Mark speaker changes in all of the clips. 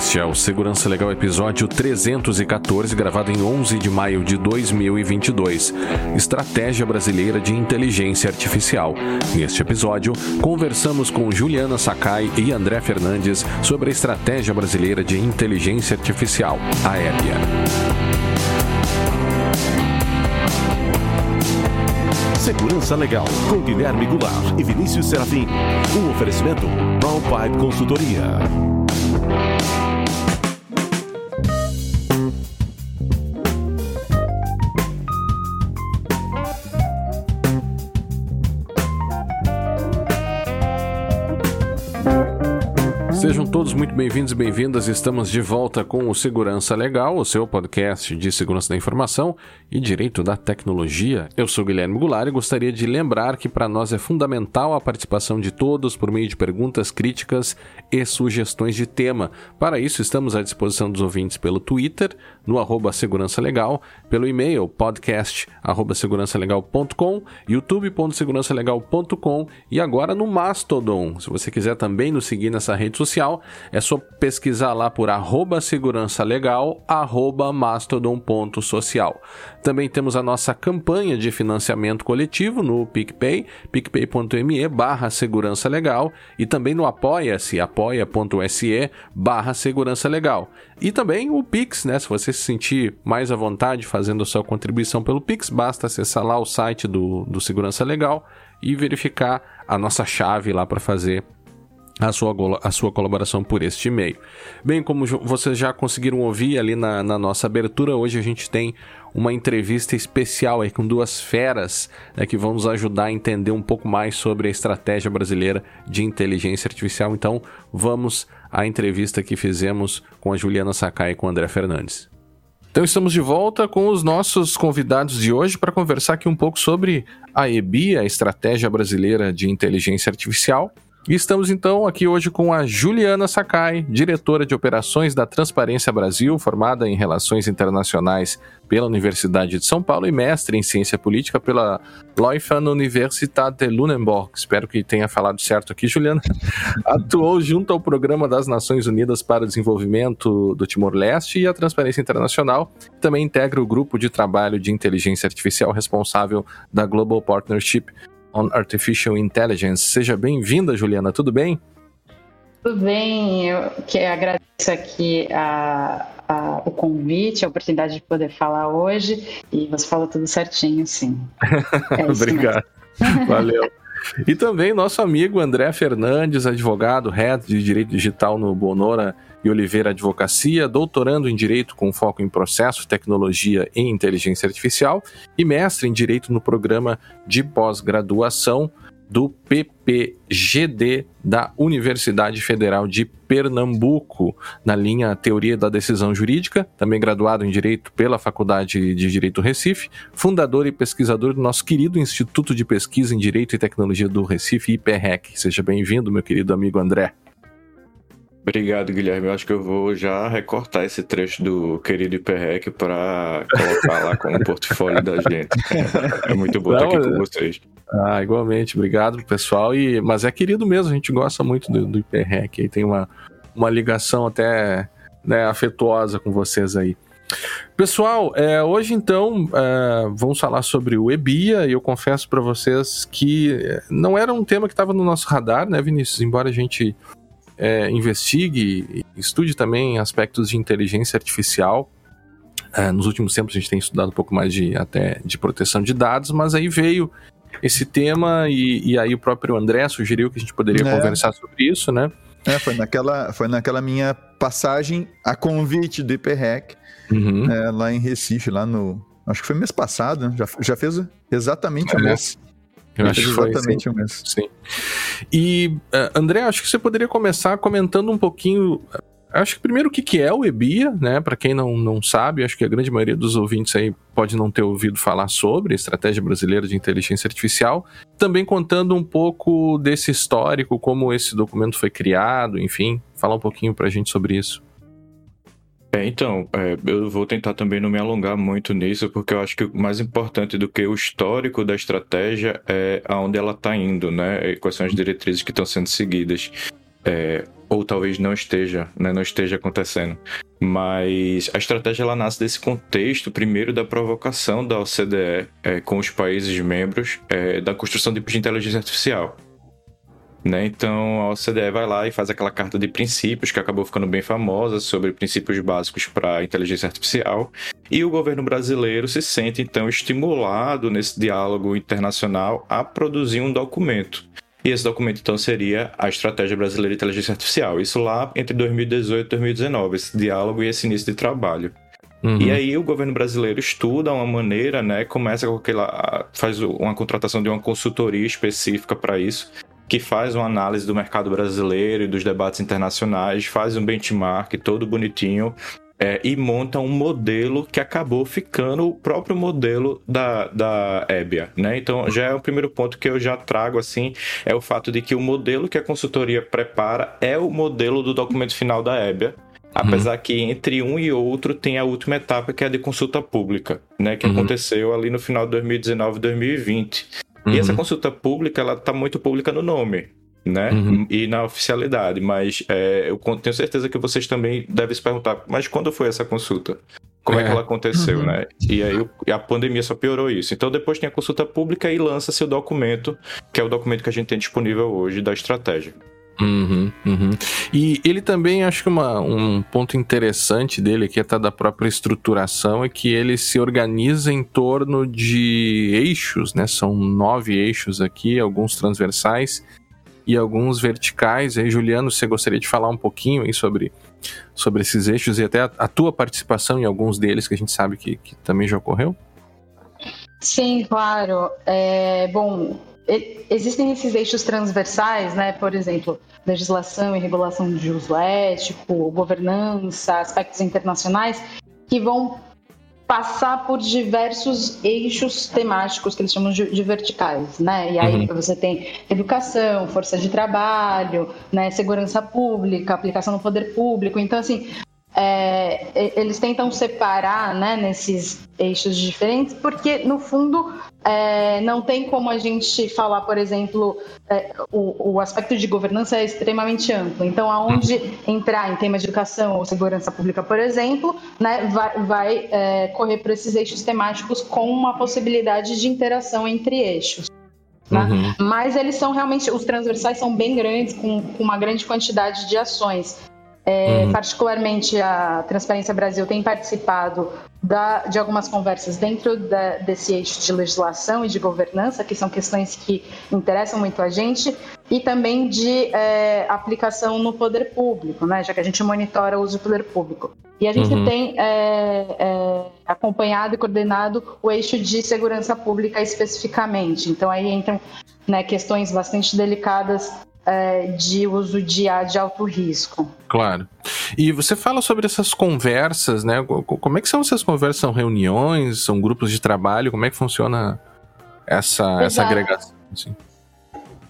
Speaker 1: Este é o Segurança Legal episódio 314, gravado em 11 de maio de 2022. Estratégia Brasileira de Inteligência Artificial. Neste episódio, conversamos com Juliana Sakai e André Fernandes sobre a Estratégia Brasileira de Inteligência Artificial, a EBIA.
Speaker 2: Segurança Legal, com Guilherme Goulart e Vinícius Serafim. Um oferecimento Brown Pipe Consultoria.
Speaker 1: Sejam todos muito bem-vindos e bem-vindas. Estamos de volta com o Segurança Legal, o seu podcast de segurança da informação e direito da tecnologia. Eu sou Guilherme Goulart e gostaria de lembrar que para nós é fundamental a participação de todos por meio de perguntas, críticas e sugestões de tema. Para isso, estamos à disposição dos ouvintes pelo Twitter, no arroba Segurança Legal, pelo e-mail podcast arroba segurançalegal.com, youtube.segurançalegal.com e agora no Mastodon. Se você quiser também nos seguir nessa rede social, é só pesquisar lá por arroba segurança legal, arroba mastodon.social. Também temos a nossa campanha de financiamento coletivo no PicPay, picpay.me barra segurança legal e também no apoia-se, apoia.se barra segurança legal. E também o Pix, né? Se você se sentir mais à vontade fazendo a sua contribuição pelo Pix, basta acessar lá o site do, do Segurança Legal e verificar a nossa chave lá para fazer a sua, a sua colaboração por este e-mail. Bem, como vocês já conseguiram ouvir ali na, na nossa abertura, hoje a gente tem uma entrevista especial aí com duas feras né, que vão nos ajudar a entender um pouco mais sobre a estratégia brasileira de inteligência artificial. Então, vamos à entrevista que fizemos com a Juliana Sakai e com o André Fernandes. Então estamos de volta com os nossos convidados de hoje para conversar aqui um pouco sobre a EBI, a Estratégia Brasileira de Inteligência Artificial, e estamos então aqui hoje com a Juliana Sakai, diretora de operações da Transparência Brasil, formada em Relações Internacionais pela Universidade de São Paulo e mestre em Ciência Política pela Leuphana Universität de Lunenburg. Espero que tenha falado certo aqui, Juliana. Atuou junto ao Programa das Nações Unidas para o Desenvolvimento do Timor-Leste e a Transparência Internacional. Também integra o grupo de trabalho de inteligência artificial responsável da Global Partnership on Artificial Intelligence. Seja bem-vinda, Juliana, tudo bem?
Speaker 3: Tudo bem, eu que agradeço aqui a, a, o convite, a oportunidade de poder falar hoje, e você falou tudo certinho, sim.
Speaker 1: É Obrigado, valeu. E também nosso amigo André Fernandes, advogado, head de Direito Digital no Bonora e Oliveira Advocacia, doutorando em Direito com foco em Processo, Tecnologia e Inteligência Artificial e mestre em Direito no programa de pós-graduação do PPGD da Universidade Federal de Pernambuco, na linha Teoria da Decisão Jurídica, também graduado em Direito pela Faculdade de Direito Recife, fundador e pesquisador do nosso querido Instituto de Pesquisa em Direito e Tecnologia do Recife, IPREC. Seja bem-vindo, meu querido amigo André.
Speaker 4: Obrigado, Guilherme. Eu acho que eu vou já recortar esse trecho do querido IPREC para colocar lá como portfólio da gente. É muito bom Não, estar aqui com vocês.
Speaker 1: Ah, igualmente. Obrigado, pessoal. E, mas é querido mesmo, a gente gosta muito do, do. Aí tem uma, uma ligação até né, afetuosa com vocês aí. Pessoal, é, hoje então é, vamos falar sobre o EBIA e eu confesso para vocês que não era um tema que estava no nosso radar, né, Vinícius? Embora a gente é, investigue estude também aspectos de inteligência artificial. É, nos últimos tempos a gente tem estudado um pouco mais de até de proteção de dados, mas aí veio esse tema e, e aí o próprio André sugeriu que a gente poderia é. conversar sobre isso, né?
Speaker 5: É, foi naquela, foi naquela minha passagem a convite do IPREC, uhum. é, lá em Recife, lá no. Acho que foi mês passado, né? já, já fez exatamente um é. mês.
Speaker 1: Eu acho que foi exatamente sim. o mesmo. Sim. E, uh, André, acho que você poderia começar comentando um pouquinho. Acho que primeiro o que, que é o EBIA, né? Para quem não, não sabe, acho que a grande maioria dos ouvintes aí pode não ter ouvido falar sobre a Estratégia Brasileira de Inteligência Artificial. Também contando um pouco desse histórico, como esse documento foi criado, enfim, falar um pouquinho para a gente sobre isso.
Speaker 4: É, então, é, eu vou tentar também não me alongar muito nisso, porque eu acho que o mais importante do que o histórico da estratégia é aonde ela está indo, né? E quais são as diretrizes que estão sendo seguidas. É, ou talvez não esteja, né, não esteja acontecendo. Mas a estratégia ela nasce desse contexto, primeiro, da provocação da OCDE é, com os países membros é, da construção de inteligência artificial. Né? Então a OCDE vai lá e faz aquela carta de princípios que acabou ficando bem famosa sobre princípios básicos para a inteligência artificial. E o governo brasileiro se sente então estimulado nesse diálogo internacional a produzir um documento. E esse documento então seria a Estratégia Brasileira de Inteligência Artificial. Isso lá entre 2018 e 2019, esse diálogo e esse início de trabalho. Uhum. E aí o governo brasileiro estuda uma maneira, né, começa com aquela faz uma contratação de uma consultoria específica para isso que faz uma análise do mercado brasileiro e dos debates internacionais, faz um benchmark todo bonitinho é, e monta um modelo que acabou ficando o próprio modelo da, da EBIA, né? Então já é o primeiro ponto que eu já trago assim, é o fato de que o modelo que a consultoria prepara é o modelo do documento final da EBIA, Apesar uhum. que entre um e outro tem a última etapa que é a de consulta pública, né, que uhum. aconteceu ali no final de 2019 e 2020. Uhum. E essa uhum. consulta pública, ela tá muito pública no nome, né? Uhum. E na oficialidade, mas é, eu tenho certeza que vocês também devem se perguntar, mas quando foi essa consulta? Como é, é que ela aconteceu, uhum. né? E aí a pandemia só piorou isso. Então depois tem a consulta pública e lança-se o documento, que é o documento que a gente tem disponível hoje da estratégia.
Speaker 1: Uhum, uhum. E ele também, acho que uma, um ponto interessante dele, que é tá da própria estruturação, é que ele se organiza em torno de eixos, né? São nove eixos aqui, alguns transversais e alguns verticais. E aí, Juliano, você gostaria de falar um pouquinho aí sobre, sobre esses eixos e até a, a tua participação em alguns deles, que a gente sabe que, que também já ocorreu?
Speaker 3: Sim, claro. É, bom, existem esses eixos transversais, né? Por exemplo, legislação e regulação de uso ético, governança, aspectos internacionais, que vão passar por diversos eixos temáticos que eles chamam de, de verticais, né? E aí uhum. você tem educação, força de trabalho, né? Segurança pública, aplicação no poder público. Então, assim, é, eles tentam separar né, nesses eixos diferentes, porque no fundo é, não tem como a gente falar, por exemplo, é, o, o, aspecto de governança é extremamente amplo. Então, aonde entrar em temas de educação ou segurança pública, por exemplo, né, vai, vai é, correr por esses eixos temáticos com uma possibilidade de interação entre eixos. Né? Uhum. Mas eles são realmente, os transversais são bem grandes, com, com uma grande quantidade de ações. É, uhum. Particularmente, a Transparência Brasil tem participado da, de algumas conversas dentro da, desse eixo de legislação e de governança, que são questões que interessam muito a gente, e também de é, aplicação no poder público, né, já que a gente monitora o uso do poder público. E a gente uhum. tem é, é, acompanhado e coordenado o eixo de segurança pública especificamente. Então, aí entram né, questões bastante delicadas é, de uso de de alto risco.
Speaker 1: Claro. E você fala sobre essas conversas, né? Como é que são essas conversas? São reuniões? São grupos de trabalho? Como é que funciona essa, essa agregação? Assim?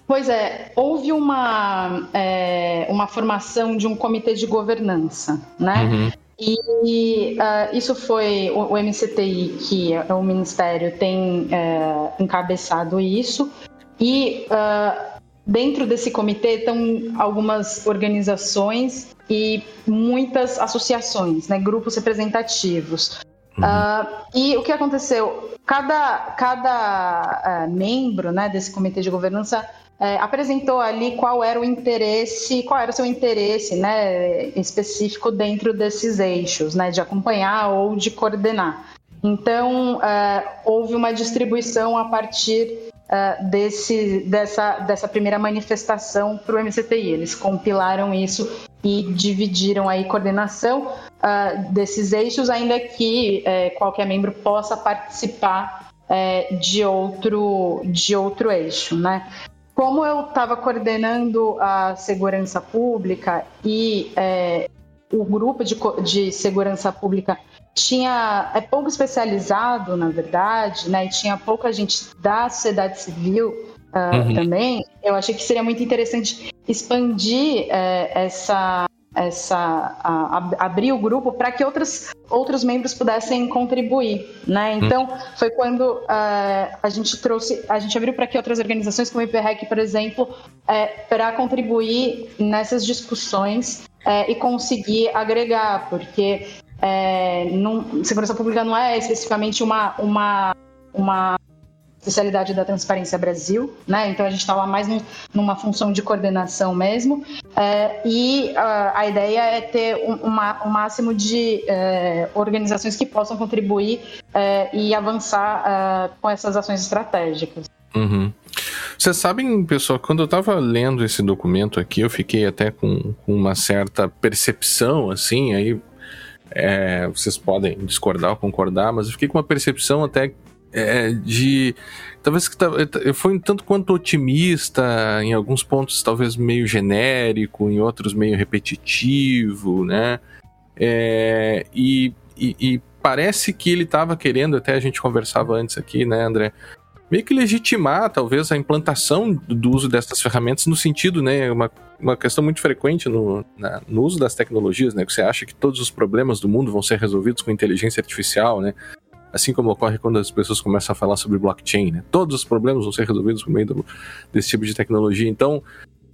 Speaker 3: Pois é, houve uma, é, uma formação de um comitê de governança, né? Uhum. E uh, isso foi o, o, MCTI, que é o Ministério, tem é, encabeçado isso. E uh, Dentro desse comitê estão algumas organizações e muitas associações, né, grupos representativos. Uhum. Uh, e o que aconteceu? Cada, cada uh, membro né, desse comitê de governança uh, apresentou ali qual era o interesse, qual era o seu interesse né, específico dentro desses eixos, né, de acompanhar ou de coordenar. Então, uh, houve uma distribuição a partir uh, desse, dessa, dessa primeira manifestação para o MCTI. Eles compilaram isso e dividiram aí coordenação uh, desses eixos, ainda que uh, qualquer membro possa participar uh, de, outro, de outro eixo, né? Como eu estava coordenando a segurança pública e é, o grupo de, de segurança pública tinha é pouco especializado, na verdade, né? E tinha pouca gente da sociedade civil uh, uhum. também. Eu achei que seria muito interessante expandir uh, essa essa a, a, abrir o grupo para que outros, outros membros pudessem contribuir, né? Então foi quando uh, a gente trouxe, a gente abriu para que outras organizações como o IPREC, por exemplo, é, para contribuir nessas discussões é, e conseguir agregar, porque é, não, segurança pública não é especificamente uma, uma, uma especialidade da Transparência Brasil, né? Então a gente está lá mais numa função de coordenação mesmo. É, e uh, a ideia é ter um, uma, um máximo de é, organizações que possam contribuir é, e avançar uh, com essas ações estratégicas.
Speaker 1: Uhum. Vocês sabem, pessoal, quando eu estava lendo esse documento aqui, eu fiquei até com uma certa percepção, assim, aí é, vocês podem discordar ou concordar, mas eu fiquei com uma percepção até é, de. Talvez que foi um tanto quanto otimista, em alguns pontos talvez meio genérico, em outros meio repetitivo, né? É, e, e, e, parece que ele estava querendo, até a gente conversava antes aqui, né, André? Meio que legitimar, talvez, a implantação do uso dessas ferramentas no sentido, né? Uma, uma questão muito frequente no, na, no uso das tecnologias, né? Que você acha que todos os problemas do mundo vão ser resolvidos com inteligência artificial, né? Assim como ocorre quando as pessoas começam a falar sobre blockchain, né? Todos os problemas vão ser resolvidos por meio do, desse tipo de tecnologia. Então,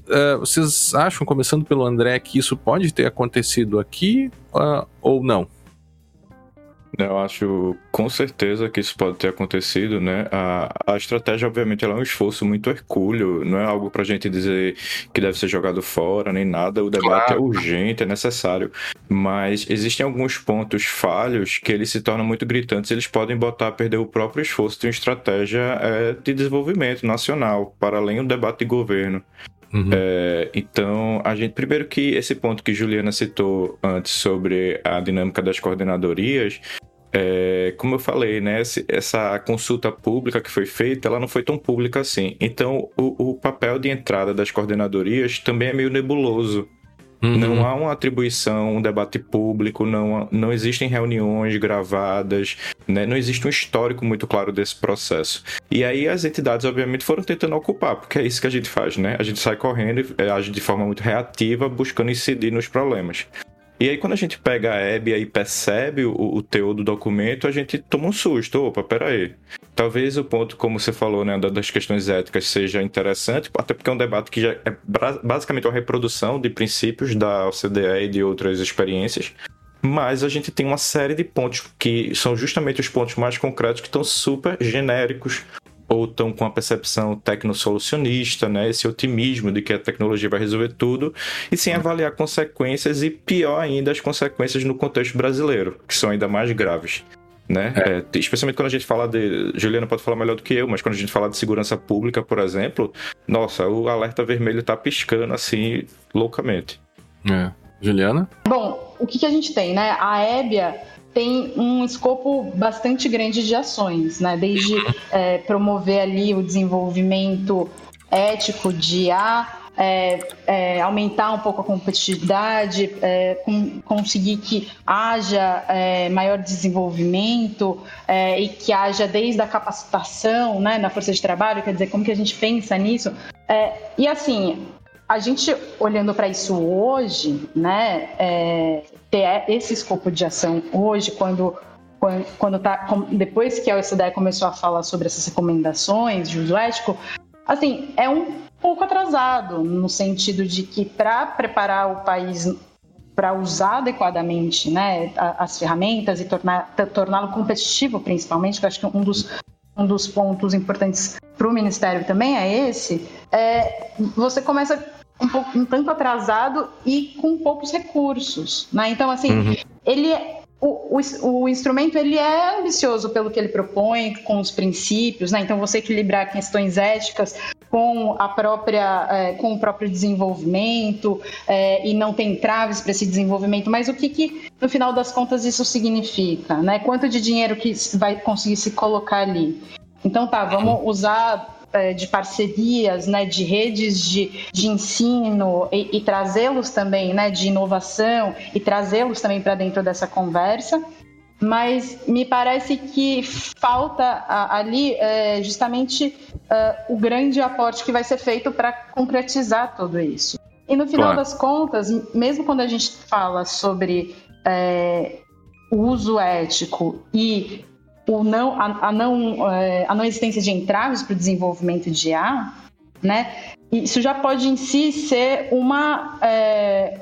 Speaker 1: uh, vocês acham, começando pelo André, que isso pode ter acontecido aqui uh, ou não?
Speaker 4: Eu acho com certeza que isso pode ter acontecido, né? A, a estratégia, obviamente, ela é um esforço muito hercúleo, não é algo pra gente dizer que deve ser jogado fora nem nada. O debate é claro. é urgente, é necessário. Mas existem alguns pontos falhos que eles se tornam muito gritantes, eles podem botar a perder o próprio esforço de uma estratégia é, de desenvolvimento nacional, para além do debate de governo. Uhum. É, então, a gente primeiro que esse ponto que Juliana citou antes sobre a dinâmica das coordenadorias, é, como eu falei, né, essa consulta pública que foi feita, ela não foi tão pública assim. Então, o, o papel de entrada das coordenadorias também é meio nebuloso. Uhum. Não há uma atribuição, um debate público, não, não existem reuniões gravadas, né? não existe um histórico muito claro desse processo. E aí as entidades, obviamente, foram tentando ocupar, porque é isso que a gente faz, né? A gente sai correndo e é, age de forma muito reativa, buscando incidir nos problemas. E aí, quando a gente pega a Hebe e percebe o, o teor do documento, a gente toma um susto. Opa, peraí. Talvez o ponto, como você falou, né, das questões éticas seja interessante, até porque é um debate que já é basicamente uma reprodução de princípios da OCDE e de outras experiências. Mas a gente tem uma série de pontos que são justamente os pontos mais concretos que estão super genéricos ou estão com a percepção tecnosolucionista, né, esse otimismo de que a tecnologia vai resolver tudo, e sem avaliar consequências e, pior ainda, as consequências no contexto brasileiro, que são ainda mais graves. Né? É. É, especialmente quando a gente fala de. Juliana pode falar melhor do que eu, mas quando a gente fala de segurança pública, por exemplo, nossa, o alerta vermelho está piscando assim loucamente.
Speaker 1: É. Juliana?
Speaker 3: Bom, o que, que a gente tem, né? A Ébia tem um escopo bastante grande de ações, né? Desde é, promover ali o desenvolvimento ético de IA, é, é, aumentar um pouco a competitividade, é, com, conseguir que haja é, maior desenvolvimento é, e que haja desde a capacitação né, na força de trabalho, quer dizer, como que a gente pensa nisso. e assim, a gente olhando para isso hoje, né, é, ter esse escopo de ação hoje, quando, quando, quando tá, depois que a OCDE começou a falar sobre essas recomendações de uso ético, assim, é um pouco atrasado, no sentido de que para preparar o país para usar adequadamente né, as ferramentas e torná-lo competitivo, principalmente, que eu acho que um dos, um dos pontos importantes para o Ministério também é esse, é, você começa um, pouco, um tanto atrasado e com poucos recursos, né? Então, assim, uhum. ele é, o, o, o, instrumento ele é ambicioso pelo que ele propõe, com os princípios, né? Então você equilibrar questões éticas com a própria, é, com o próprio desenvolvimento é, e não tem traves para esse desenvolvimento. Mas o que, que no final das contas isso significa, né? Quanto de dinheiro que vai conseguir se colocar ali? Então tá, vamos usar é, de parcerias, né, de redes de, de ensino e, e trazê-los também, né, de inovação e trazê-los também para dentro dessa conversa. Mas me parece que falta ali é, justamente uh, o grande aporte que vai ser feito para concretizar tudo isso. E no final claro. das contas, mesmo quando a gente fala sobre é, o uso ético e o não, a, a não, é, a não existência de entraves para o desenvolvimento de IA, né? Isso já pode em si ser uma é,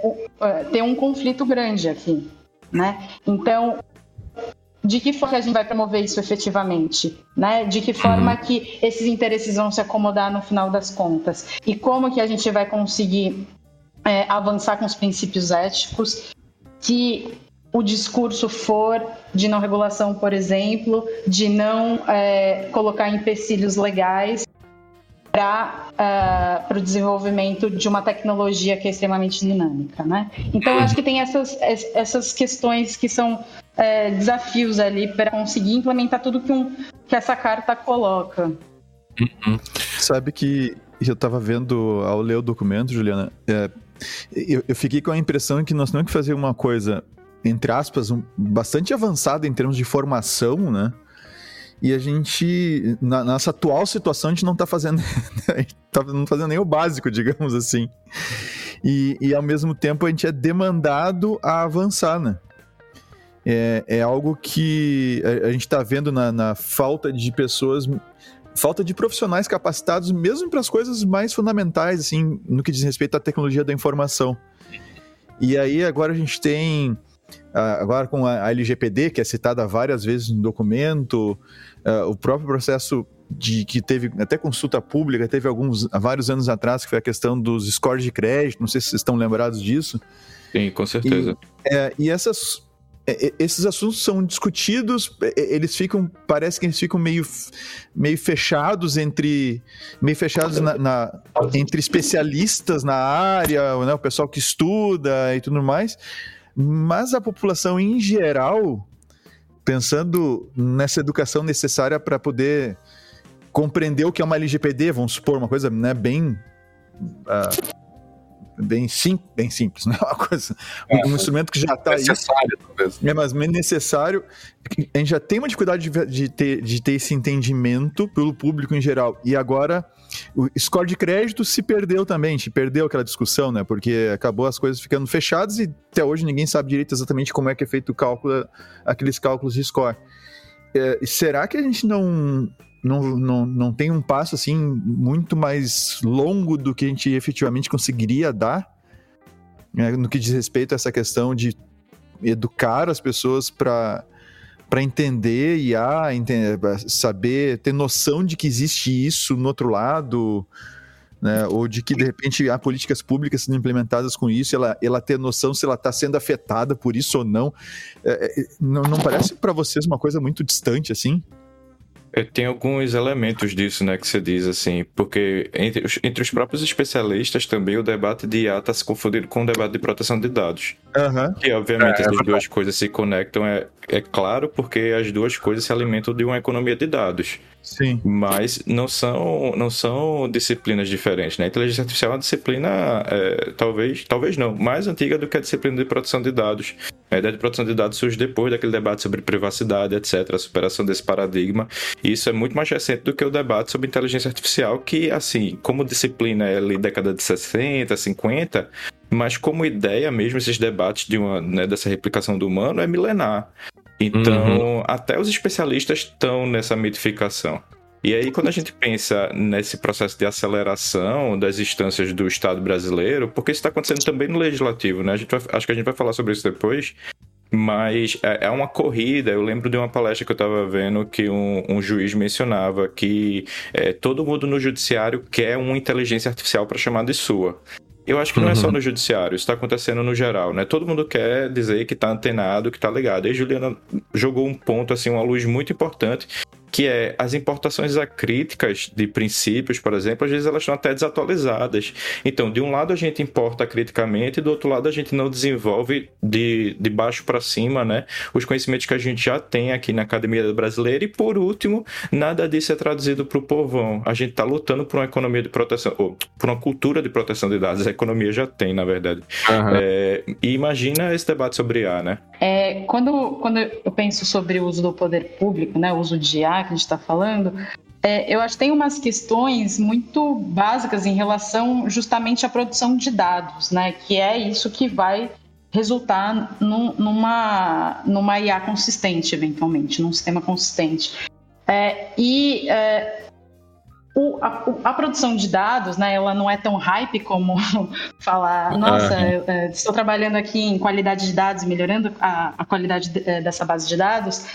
Speaker 3: ter um conflito grande aqui, né? Então, de que forma a gente vai promover isso efetivamente, né? De que forma uhum. que esses interesses vão se acomodar no final das contas e como que a gente vai conseguir é, avançar com os princípios éticos que o discurso for de não regulação, por exemplo, de não é, colocar empecilhos legais para uh, o desenvolvimento de uma tecnologia que é extremamente dinâmica, né? Então acho que tem essas, essas questões que são é, desafios ali para conseguir implementar tudo que, um, que essa carta coloca.
Speaker 5: Uhum. Sabe que eu estava vendo ao ler o documento, Juliana, é, eu, eu, fiquei com a impressão que nós temos que fazer uma coisa entre aspas, um, bastante avançada em termos de formação, né? E a gente, na nossa atual situação, a gente não está fazendo, tá não fazendo nem o básico, digamos assim. E, e ao mesmo tempo a gente é demandado a avançar, né? É, é algo que a, a gente está vendo na, na falta de pessoas falta de profissionais capacitados mesmo para as coisas mais fundamentais, assim, no que diz respeito à tecnologia da informação. E aí agora a gente tem agora com a LGPD, que é citada várias vezes no documento, uh, o próprio processo de que teve até consulta pública, teve alguns vários anos atrás, que foi a questão dos scores de crédito, não sei se vocês estão lembrados disso.
Speaker 4: Sim, com certeza.
Speaker 5: E, é, e essas, esses assuntos são discutidos, eles ficam, parece que eles ficam meio, meio fechados entre, meio fechados na, na entre especialistas na área, né, o pessoal que estuda e tudo mais, mas a população em geral, pensando nessa educação necessária para poder compreender o que é uma LGPD, vamos supor, uma coisa né, bem. Uh, bem, sim, bem simples, né? Uma coisa, é, um instrumento que já está aí.
Speaker 4: Necessário, talvez.
Speaker 5: É, mas necessário. A gente já tem uma dificuldade de, de, ter, de ter esse entendimento pelo público em geral. E agora o score de crédito se perdeu também, se perdeu aquela discussão, né? Porque acabou as coisas ficando fechadas e até hoje ninguém sabe direito exatamente como é que é feito o cálculo, aqueles cálculos de score. É, será que a gente não, não, não, não tem um passo assim muito mais longo do que a gente efetivamente conseguiria dar né, no que diz respeito a essa questão de educar as pessoas para para entender e ah, entender, saber, ter noção de que existe isso no outro lado, né? ou de que de repente há políticas públicas sendo implementadas com isso, ela, ela ter noção se ela está sendo afetada por isso ou não. É, é não, não parece para vocês uma coisa muito distante assim?
Speaker 4: Tem alguns elementos disso, né, que você diz, assim, porque entre os, entre os próprios especialistas também o debate de IA está se confundindo com o debate de proteção de dados.
Speaker 5: Uhum.
Speaker 4: E, obviamente, é, essas é duas coisas se conectam, é, é claro, porque as duas coisas se alimentam de uma economia de dados.
Speaker 5: Sim.
Speaker 4: Mas não são, não são disciplinas diferentes, né? A inteligência artificial é uma disciplina, é, talvez, talvez não, mais antiga do que a disciplina de proteção de dados. A ideia de proteção de dados surge depois daquele debate sobre privacidade, etc., a superação desse paradigma. E isso é muito mais recente do que o debate sobre inteligência artificial, que, assim, como disciplina é ali década de 60, 50, mas como ideia mesmo, esses debates de uma, né, dessa replicação do humano é milenar. Então, uhum. até os especialistas estão nessa mitificação. E aí, quando a gente pensa nesse processo de aceleração das instâncias do Estado brasileiro, porque isso está acontecendo também no legislativo, né? A gente vai, acho que a gente vai falar sobre isso depois. Mas é, é uma corrida. Eu lembro de uma palestra que eu estava vendo que um, um, juiz mencionava que é, todo mundo no judiciário quer uma inteligência artificial para chamar de sua. Eu acho que não é só uhum. no judiciário, isso está acontecendo no geral, né? Todo mundo quer dizer que está antenado, que está ligado. E Juliana jogou um ponto, assim, uma luz muito importante, que é as importações acríticas de princípios, por exemplo, às vezes elas estão até desatualizadas. Então, de um lado a gente importa criticamente, e do outro lado a gente não desenvolve de, de baixo para cima, né? Os conhecimentos que a gente já tem aqui na Academia Brasileira. E por último, nada disso é traduzido para o povão. A gente está lutando por uma economia de proteção, ou por uma cultura de proteção de dados. A economia já tem, na verdade. Uhum. É, e imagina esse debate sobre IA, né?
Speaker 3: É, quando, quando eu penso sobre o uso do poder público, né, o uso de IA, que a gente está falando, é, eu acho que tem umas questões muito básicas em relação justamente à produção de dados, né? Que é isso que vai resultar num, numa, numa IA consistente, eventualmente, num sistema consistente. É, e é, o, a, a, produção de dados, né, ela não é tão hype como falar, nossa, uhum. estou trabalhando aqui em qualidade de dados, melhorando a, a qualidade de, é, dessa base de dados.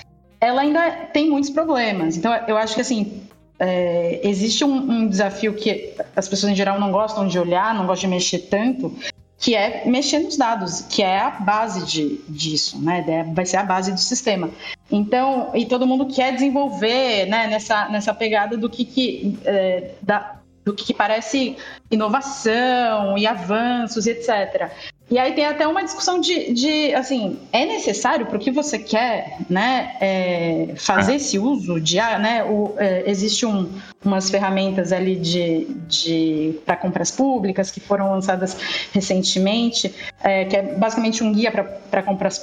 Speaker 3: Ela ainda tem muitos problemas. Então, eu acho que assim, é, existe um, um, desafio que as pessoas em geral não gostam de olhar, não gostam de mexer tanto, que é mexer nos dados, que é a base de, disso, né? Vai ser a base do sistema. Então, e todo mundo quer desenvolver, né, nessa, nessa pegada do que, que é, da, do que parece inovação e avanços, etc. E aí tem até uma discussão de, de assim, é necessário para o que você quer, né, é, fazer ah. esse uso de, ah, né, o, é, existe um, umas ferramentas ali de, de para compras públicas que foram lançadas recentemente, é, que é basicamente um guia para compras,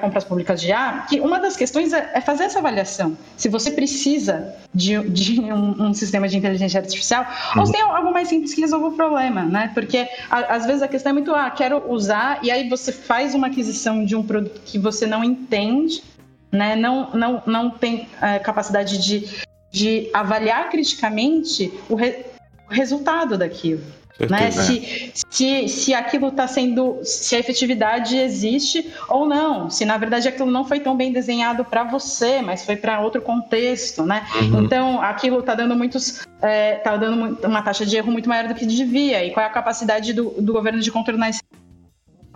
Speaker 3: compras públicas de ar, que uma das questões é, é, fazer essa avaliação, se você precisa de, de um, um, sistema de inteligência artificial, uhum. ou se tem algo mais simples que resolva o problema, né, porque a, às vezes a questão é muito, ah, quero usar, e aí você faz uma aquisição de um produto que você não entende, né? não, não, não tem é, capacidade de, de avaliar criticamente o, re, o resultado daquilo. Né? Se, se, se aquilo está sendo. Se a efetividade existe ou não. Se na verdade aquilo não foi tão bem desenhado para você, mas foi para outro contexto. Né? Uhum. Então aquilo está dando muitos. É, tá dando uma taxa de erro muito maior do que devia. E qual é a capacidade do, do governo de contornar esse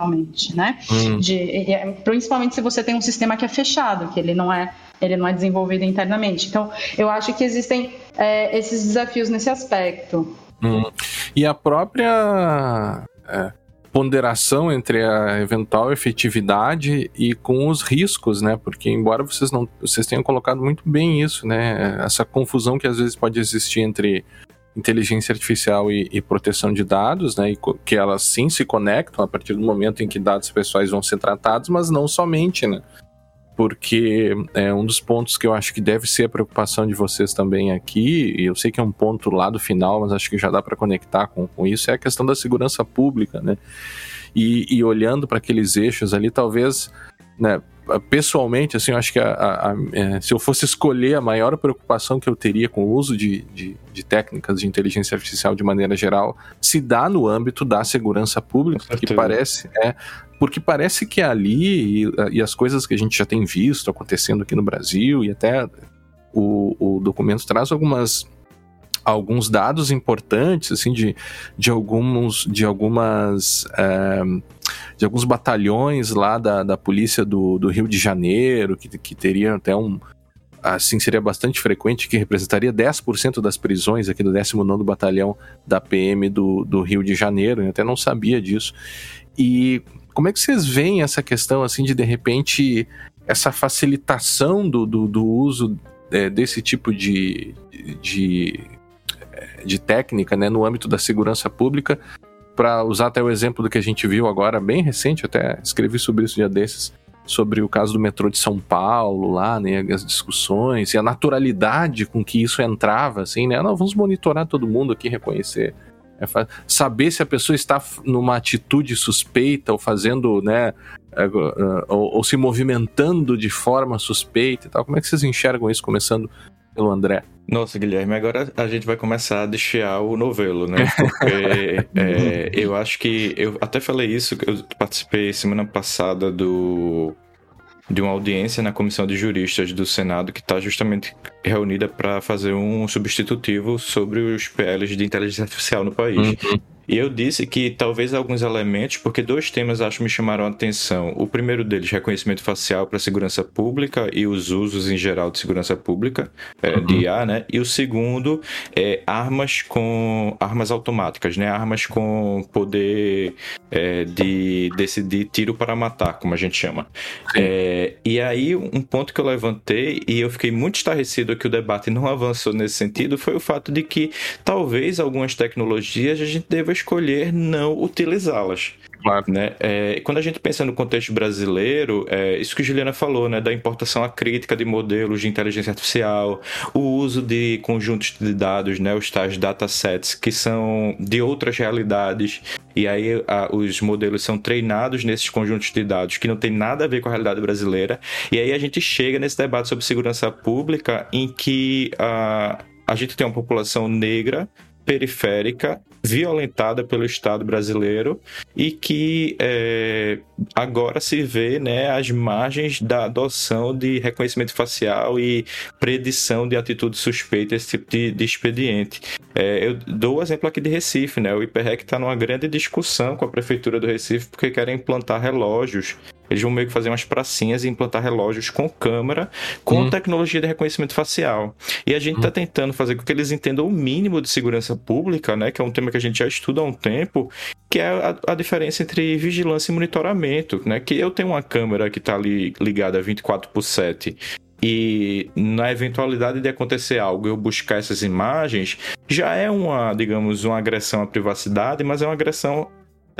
Speaker 3: principalmente, né? Hum. De, principalmente se você tem um sistema que é fechado, que ele não é ele não é desenvolvido internamente. Então, eu acho que existem é, esses desafios nesse aspecto.
Speaker 1: Hum. E a própria é, ponderação entre a eventual efetividade e com os riscos, né? Porque embora vocês não vocês tenham colocado muito bem isso, né? Essa confusão que às vezes pode existir entre inteligência artificial e, e, proteção de dados, né, e que elas sim se conectam a partir do momento em que dados pessoais vão ser tratados, mas não somente, né, porque é um dos pontos que eu acho que deve ser a preocupação de vocês também aqui, e eu sei que é um ponto lá do final, mas acho que já dá para conectar com, com isso, é a questão da segurança pública, né, e, e olhando para aqueles eixos ali, talvez, né, pessoalmente, assim, eu acho que a, a, a, é, se eu fosse escolher a maior preocupação que eu teria com o uso de, de, de, técnicas de inteligência artificial de maneira geral, se dá no âmbito da segurança pública, que parece, é, porque parece que ali, e, e, as coisas que a gente já tem visto acontecendo aqui no Brasil, e até o, o documento traz algumas alguns dados importantes assim de, de alguns de algumas é, de alguns batalhões lá da, da polícia do, do Rio de Janeiro que, que teria até um assim seria bastante frequente que representaria 10% das prisões aqui do 19º batalhão da PM do, do Rio de Janeiro eu até não sabia disso. E como é que vocês veem essa questão assim de de repente essa facilitação do, do, do uso é, desse tipo de, de de técnica né, no âmbito da segurança pública, para usar até o exemplo do que a gente viu agora, bem recente, até escrevi sobre isso um dia desses, sobre o caso do metrô de São Paulo lá, né, as discussões e a naturalidade com que isso entrava, assim, né, não, vamos monitorar todo mundo aqui, reconhecer, é, saber se a pessoa está numa atitude suspeita ou fazendo, né, é, ou, ou, se movimentando de forma suspeita e tal, como é que vocês enxergam isso, começando pelo André?
Speaker 4: Nossa, Guilherme, agora a gente vai começar a desfiar o novelo, né? Porque é, eu acho que. Eu até falei isso, que eu participei semana passada do de uma audiência na comissão de juristas do Senado que está justamente reunida para fazer um substitutivo sobre os PLs de inteligência artificial no país. Uhum. E eu disse que talvez alguns elementos, porque dois temas acho me chamaram a atenção. O primeiro deles, reconhecimento facial para segurança pública e os usos em geral de segurança pública, é, uhum. de IA, né? E o segundo é armas com armas automáticas, né? Armas com poder é, de decidir tiro para matar, como a gente chama. É, e aí, um ponto que eu levantei e eu fiquei muito estarrecido que o debate não avançou nesse sentido foi o fato de que talvez algumas tecnologias a gente deva escolher não utilizá-las. Claro. Né? É, quando a gente pensa no contexto brasileiro, é, isso que Juliana falou, né, da importação à crítica de modelos de inteligência artificial, o uso de conjuntos de dados, né, os tais datasets, que são de outras realidades, e aí a, os modelos são treinados nesses conjuntos de dados que não tem nada a ver com a realidade brasileira, e aí a gente chega nesse debate sobre segurança pública em que a, a gente tem uma população negra periférica violentada pelo Estado brasileiro e que é, agora se vê né, às margens da adoção de reconhecimento facial e predição de atitude suspeita, esse tipo de, de expediente. É, eu dou o exemplo aqui de Recife, né? O IPREC está numa grande discussão com a Prefeitura do Recife porque querem implantar relógios eles vão meio que fazer umas pracinhas e implantar relógios com câmera, com uhum. tecnologia de reconhecimento facial. E a gente está uhum. tentando fazer com que eles entendam o mínimo de segurança pública, né? Que é um tema que a gente já estuda há um tempo, que é a, a diferença entre vigilância e monitoramento, né? Que eu tenho uma câmera que está ali ligada 24 por 7 e na eventualidade de acontecer algo eu buscar essas imagens, já é uma, digamos, uma agressão à privacidade, mas é uma agressão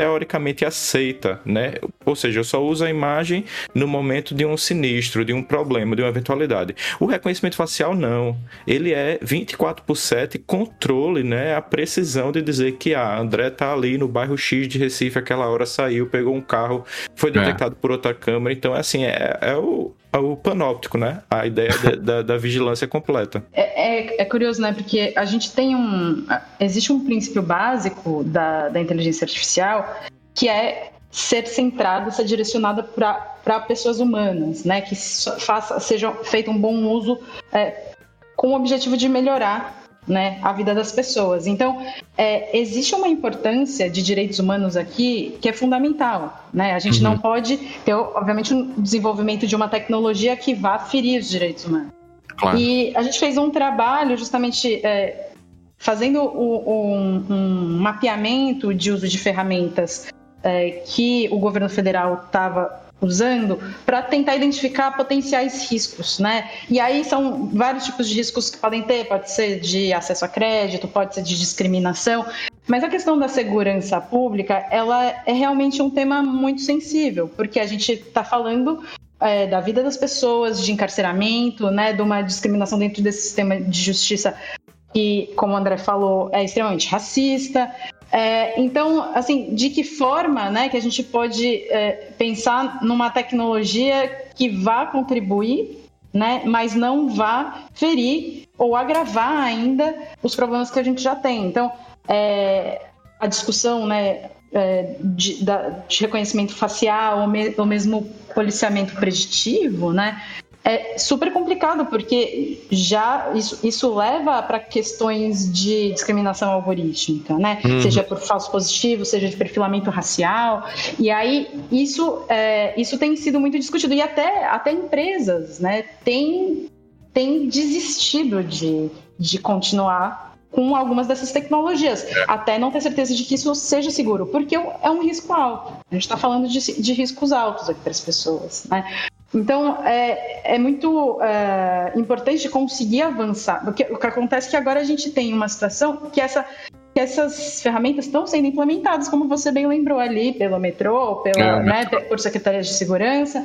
Speaker 4: teoricamente aceita, né? Ou seja, eu só uso a imagem no momento de um sinistro, de um problema, de uma eventualidade. O reconhecimento facial não. Ele é 24 por 7 controle, né? A precisão de dizer que a ah, André tá ali no bairro X de Recife, aquela hora saiu, pegou um carro, foi é. detectado é. por outra câmera. Então, é assim, é, é o, o panóptico, né? A ideia de, da, da, vigilância completa.
Speaker 3: É, é, é, curioso, né? Porque a gente tem um. Existe um princípio básico da, da inteligência artificial que é ser centrada, ser direcionada para pessoas humanas, né? Que faça, seja feito um bom uso é, com o objetivo de melhorar né, a vida das pessoas. Então, é, existe uma importância de direitos humanos aqui que é fundamental. Né? A gente uhum. não pode ter, obviamente, um desenvolvimento de uma tecnologia que vá ferir os direitos humanos. Claro. E a gente fez um trabalho justamente é, fazendo um, um, mapeamento de uso de ferramentas é, que o governo federal estava usando para tentar identificar potenciais riscos, né? E aí são vários tipos de riscos que podem ter, pode ser de acesso a crédito, pode ser de discriminação, mas a questão da segurança pública, ela é realmente um tema muito sensível, porque a gente está falando é, da vida das pessoas, de encarceramento, né, de uma discriminação dentro desse sistema de justiça que, como o André falou, é extremamente racista. É, então, assim, de que forma né, que a gente pode é, pensar numa tecnologia que vá contribuir, né, mas não vá ferir ou agravar ainda os problemas que a gente já tem. Então, é, a discussão né, é, de, da, de, reconhecimento facial ou, me, ou mesmo policiamento preditivo, né, é super complicado, porque já isso, isso leva para questões de discriminação algorítmica, né? Uhum. Seja por falso positivo, seja de perfilamento racial. E aí isso, é, isso tem sido muito discutido. E até, até empresas né, têm, têm desistido de, de continuar com algumas dessas tecnologias, é. até não ter certeza de que isso seja seguro, porque é um risco alto. A gente está falando de, de riscos altos aqui para as pessoas. Né? Então, é, é muito é, importante conseguir avançar. Porque o que acontece é que agora a gente tem uma situação que, essa, que essas ferramentas estão sendo implementadas, como você bem lembrou ali, pelo metrô, pela, é, né, por Secretaria de Segurança,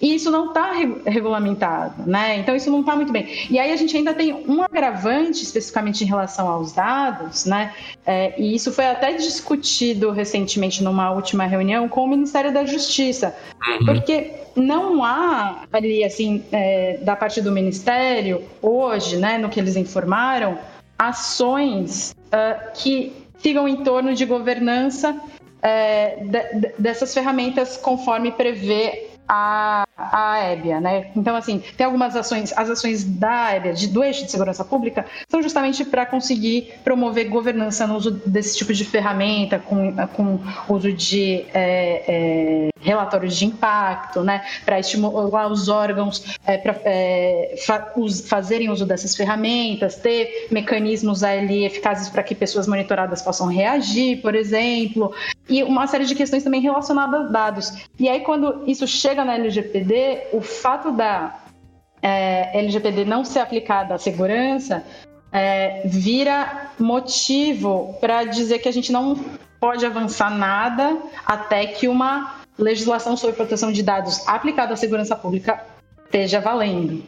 Speaker 3: e isso não está regulamentado, né? Então isso não está muito bem. E aí a gente ainda tem um agravante especificamente em relação aos dados, né? É, e isso foi até discutido recentemente numa última reunião com o Ministério da Justiça, uhum. porque não há ali assim é, da parte do Ministério hoje, né? No que eles informaram, ações uh, que sigam em torno de governança é, de, dessas ferramentas conforme prevê a, a EBIA, né? Então, assim, tem algumas ações, as ações da EBIA, de, do eixo de segurança pública, são justamente para conseguir promover governança no uso desse tipo de ferramenta, com, com uso de é, é, relatórios de impacto, né? Para estimular os órgãos é, para é, fa fazerem uso dessas ferramentas, ter mecanismos ali eficazes para que pessoas monitoradas possam reagir, por exemplo, e uma série de questões também relacionadas a dados. E aí, quando isso chega na LGPD, o fato da é, LGPD não ser aplicada à segurança é, vira motivo para dizer que a gente não pode avançar nada até que uma legislação sobre proteção de dados aplicada à segurança pública esteja valendo.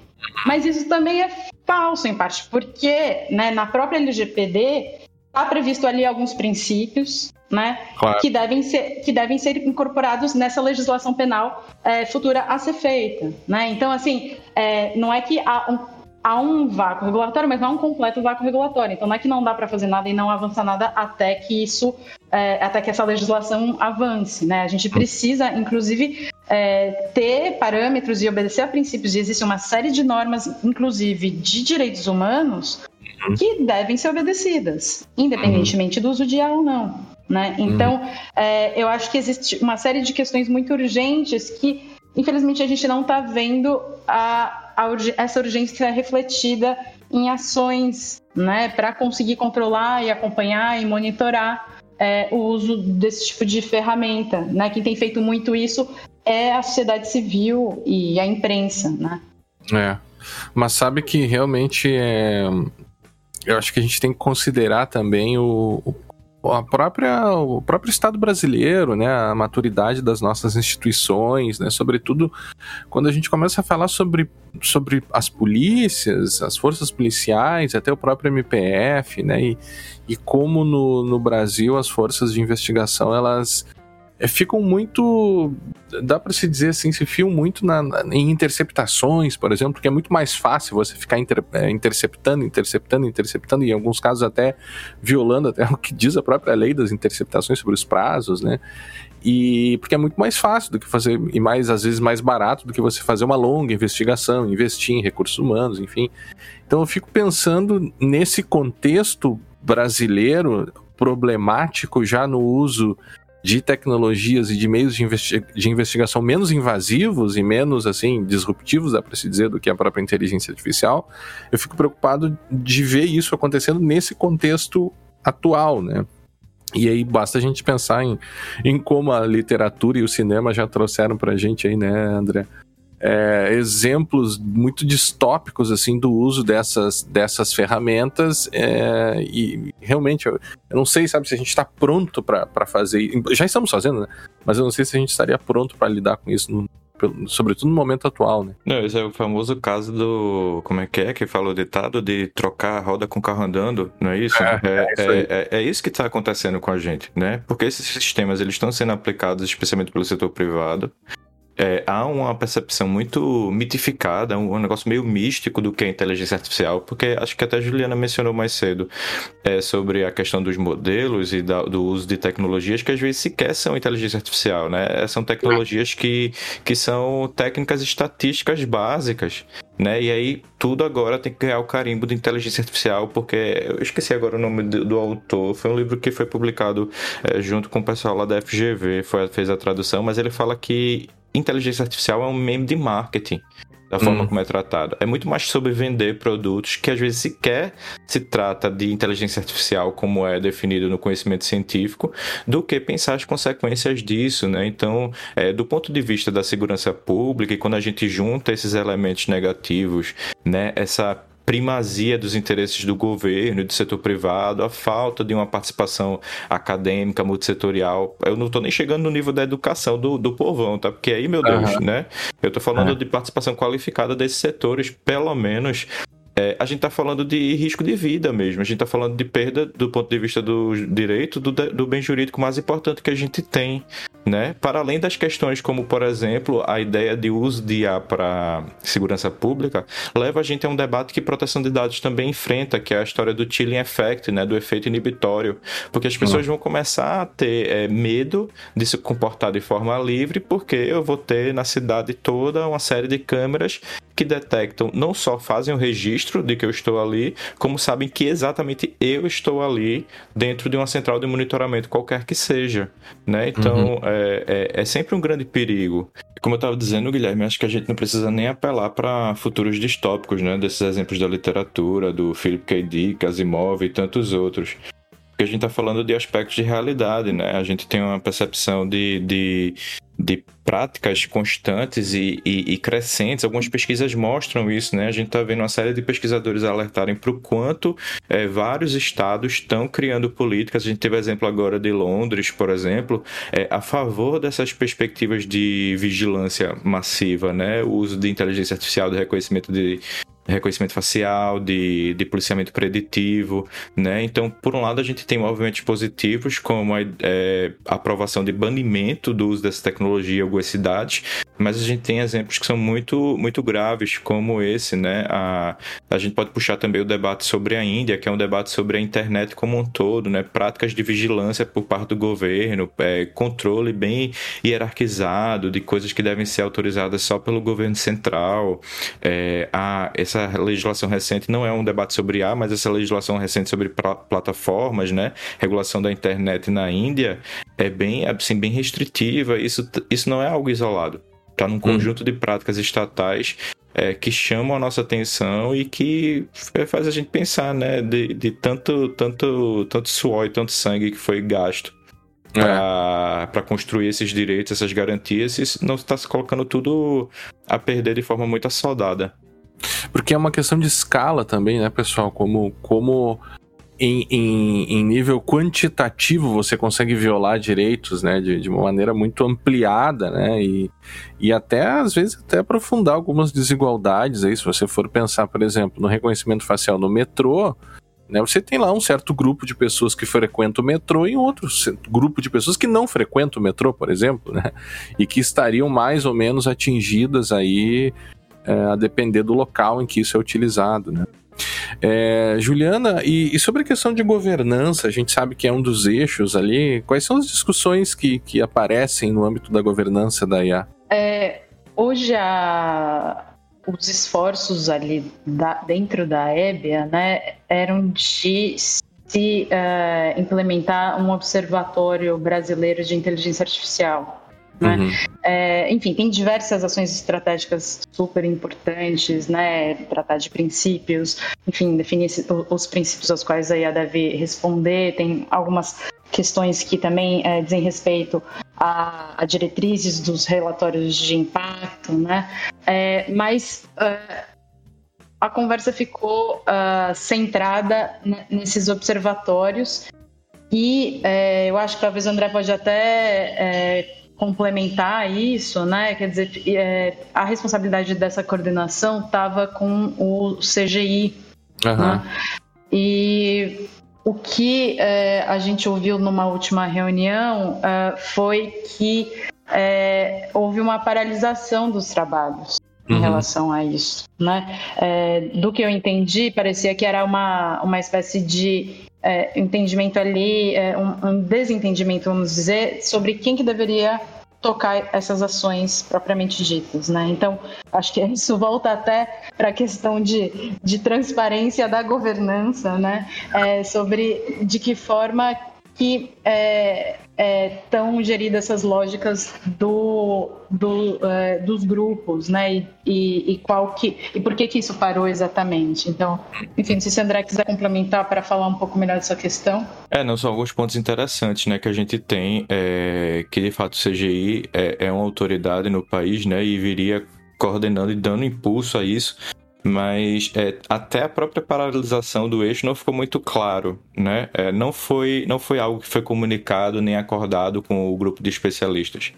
Speaker 3: Mas isso também é falso, em parte, porque né, na própria LGPD está previsto ali alguns princípios né, claro. que, devem ser, que devem ser incorporados nessa legislação penal é, futura a ser feita. Né? Então, assim, é, não é que há um há um vácuo regulatório, mas não um completo vácuo regulatório. Então não é que não dá para fazer nada e não avançar nada até que isso, é, até que essa legislação avance. Né? A gente precisa, inclusive, é, ter parâmetros e obedecer a princípios. E existe uma série de normas, inclusive de direitos humanos, uhum. que devem ser obedecidas, independentemente do uso de A ou não. Né? Então, uhum. é, eu acho que existe uma série de questões muito urgentes que, infelizmente, a gente não está vendo a essa urgência refletida em ações, né, para conseguir controlar e acompanhar e monitorar é, o uso desse tipo de ferramenta, né? Quem tem feito muito isso é a sociedade civil e a imprensa, né?
Speaker 1: É, mas sabe que realmente é... eu acho que a gente tem que considerar também o a própria, o próprio Estado brasileiro, né, a maturidade das nossas instituições, né, sobretudo quando a gente começa a falar sobre, sobre as polícias, as forças policiais, até o próprio MPF, né, e, e como no, no Brasil as forças de investigação elas ficam muito. Dá para se dizer assim, se fiam muito na, na, em interceptações, por exemplo, porque é muito mais fácil você ficar inter, é, interceptando, interceptando, interceptando, e em alguns casos até violando até o que diz a própria lei das interceptações sobre os prazos, né? E porque é muito mais fácil do que fazer, e mais, às vezes, mais barato do que você fazer uma longa investigação, investir em recursos humanos, enfim. Então eu fico pensando nesse contexto brasileiro problemático já no uso de tecnologias e de meios de, investi de investigação menos invasivos e menos assim disruptivos, dá para se dizer, do que a própria inteligência artificial, eu fico preocupado de ver isso acontecendo nesse contexto atual, né? E aí basta a gente pensar em, em como a literatura e o cinema já trouxeram para a gente aí, né, André? É, exemplos muito distópicos assim do uso dessas, dessas ferramentas é, e realmente eu, eu, não sei sabe se a gente está pronto para fazer já estamos fazendo né mas eu não sei se a gente estaria pronto para lidar com isso no, sobretudo no momento atual, né?
Speaker 4: Não, esse é o famoso caso do. Como é que é que falou o ditado? De trocar a roda com o carro andando, não é isso? É, é, é, isso, é, é isso, que está acontecendo com a gente, né? Porque esses sistemas eles estão sendo aplicados especialmente pelo setor privado é, há uma percepção muito mitificada, um, um, negócio meio místico do que é inteligência artificial, porque acho que até a Juliana mencionou mais cedo é, sobre a questão dos modelos e da, do uso de tecnologias que às vezes sequer são inteligência artificial, né? São tecnologias que, que são técnicas estatísticas básicas. Né? E aí tudo agora tem que ganhar o carimbo de inteligência artificial, porque eu esqueci agora o nome do, do autor. Foi um livro que foi publicado é, junto com o pessoal lá da FGV, foi, fez a tradução, mas ele fala que inteligência artificial é um meme de marketing da forma hum. como é tratado. É muito mais sobre vender produtos que às vezes sequer se trata de inteligência artificial como é definido no conhecimento científico, do que pensar as consequências disso, né? Então, é, do ponto de vista da segurança pública, e quando a gente junta esses elementos negativos, né, essa primazia dos interesses do governo e do setor privado, a falta de uma participação acadêmica, multissetorial. Eu não estou nem chegando no nível da educação do, do povão, tá? Porque aí, meu Deus, uhum. né? Eu estou falando uhum. de participação qualificada desses setores, pelo menos é, a gente está falando de risco de vida mesmo. A gente está falando de perda do ponto de vista do direito, do, do bem jurídico mais importante que a gente tem. Né? Para além das questões como, por exemplo, a ideia de uso de IA para segurança pública, leva a gente a um debate que proteção de dados também enfrenta, que é a história do chilling effect, né? do efeito inibitório. Porque as pessoas uhum. vão começar a ter é, medo de se comportar de forma livre, porque eu vou ter na cidade toda uma série de câmeras que detectam, não só fazem o registro de que eu estou ali, como sabem que exatamente eu estou ali dentro de uma central de monitoramento qualquer que seja, né? Então, uhum. é, é, é, sempre um grande perigo. Como eu estava dizendo, Guilherme, acho que a gente não precisa nem apelar para futuros distópicos, né? Desses exemplos da literatura, do Philip K. Dick, Asimov e tantos outros porque a gente está falando de aspectos de realidade, né? A gente tem uma percepção de, de de práticas constantes e, e, e, crescentes. Algumas pesquisas mostram isso, né? A gente está vendo uma série de pesquisadores alertarem para o quanto é, vários estados estão criando políticas. A gente teve exemplo agora de Londres, por exemplo, é, a favor dessas perspectivas de vigilância massiva, né? O uso de inteligência artificial, de reconhecimento de reconhecimento facial, de, de policiamento preditivo, né? Então, por um lado, a gente tem movimentos positivos, como a é, aprovação de banimento do uso dessa tecnologia em algumas cidades, mas a gente tem exemplos que são muito, muito graves, como esse, né? A, a gente pode puxar também o debate sobre a Índia, que é um debate sobre a internet como um todo, né? Práticas de vigilância por parte do governo, é, controle bem hierarquizado de coisas que devem ser autorizadas só pelo governo central, é, a, essa essa legislação recente não é um debate sobre A, mas essa legislação recente sobre plataformas, né, regulação da internet na Índia, é bem, assim, bem restritiva. Isso, isso não é algo isolado. Está num hum. conjunto hum. de práticas estatais é, que chamam a nossa atenção e que faz a gente pensar, né, de, de tanto, tanto, tanto suor e tanto sangue que foi gasto para é. construir esses direitos, essas garantias, e não está se colocando tudo a perder de forma muito assodada.
Speaker 1: Porque é uma questão de escala também, né, pessoal? Como, como em, em, em nível quantitativo você consegue violar direitos, né, de, de uma maneira muito ampliada, né, e, e até, às vezes, até aprofundar algumas desigualdades aí, se você for pensar, por exemplo, no reconhecimento facial no metrô, né, você tem lá um certo grupo de pessoas que frequentam o metrô e outro grupo de pessoas que não frequentam o metrô, por exemplo, né, e que estariam mais ou menos atingidas aí é, a depender do local em que isso é utilizado, né? É, Juliana, e, e, sobre a questão de governança, a gente sabe que é um dos eixos ali. Quais são as discussões que, que aparecem no âmbito da governança da IA?
Speaker 3: É, hoje a, os esforços ali da, dentro da EBA né, eram de se uh, implementar um observatório brasileiro de inteligência artificial. Né? Uhum. É, enfim, tem diversas ações estratégicas super importantes, né? Tratar de princípios, enfim, definir os princípios aos quais a IA deve responder. Tem algumas questões que também é, dizem respeito a, a, diretrizes dos relatórios de impacto, né? É, mas uh, a conversa ficou uh, centrada nesses observatórios e é, eu acho que talvez o André pode até é, complementar isso, né? Quer dizer, é, a responsabilidade dessa coordenação estava com o CGI. Uhum. Né? E o que é, a gente ouviu numa última reunião é, foi que é, houve uma paralisação dos trabalhos em uhum. relação a isso, né? É, do que eu entendi, parecia que era uma, uma espécie de é, entendimento ali, é, um, um, desentendimento, vamos dizer, sobre quem que deveria tocar essas ações propriamente ditas, né? Então, acho que isso volta até para a questão de, de transparência da governança, né? É, sobre de que forma que é, estão é, geridas essas lógicas do, do é, dos grupos, né? E, e, e, qual que e por que que isso parou exatamente? Então, enfim, se o André quiser complementar para falar um pouco melhor dessa questão.
Speaker 4: É, não são alguns pontos interessantes, né, que a gente tem é, que de fato o CGI é, é uma autoridade no país, né, e viria coordenando e dando impulso a isso mas é, até a própria paralisação do eixo não ficou muito claro, né? É, não, foi, não foi algo que foi comunicado nem acordado com o grupo de especialistas.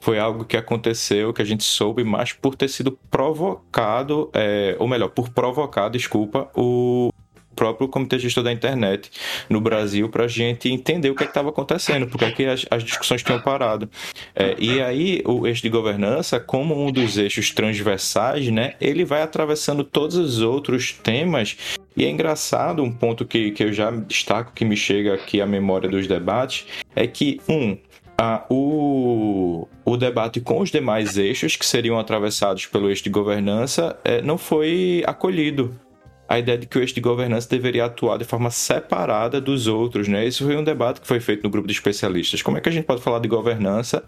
Speaker 4: Foi algo que aconteceu, que a gente soube, mas por ter sido provocado, é, ou melhor, por provocar, desculpa, o, próprio Comitê Gestor da Internet no Brasil para a gente entender o que é estava acontecendo, porque que as, as discussões tinham parado. É, e aí, o eixo de governança, como um dos eixos transversais, né, ele vai atravessando todos os outros temas. E é engraçado, um ponto que, que eu já destaco, que me chega aqui à memória dos debates, é que, um, ah, o, o debate com os demais eixos que seriam atravessados pelo eixo de governança é, não foi acolhido a ideia de que o eixo de governança deveria atuar de forma separada dos outros, né? Isso foi um debate que foi feito no grupo de especialistas. Como é que a gente pode falar de governança,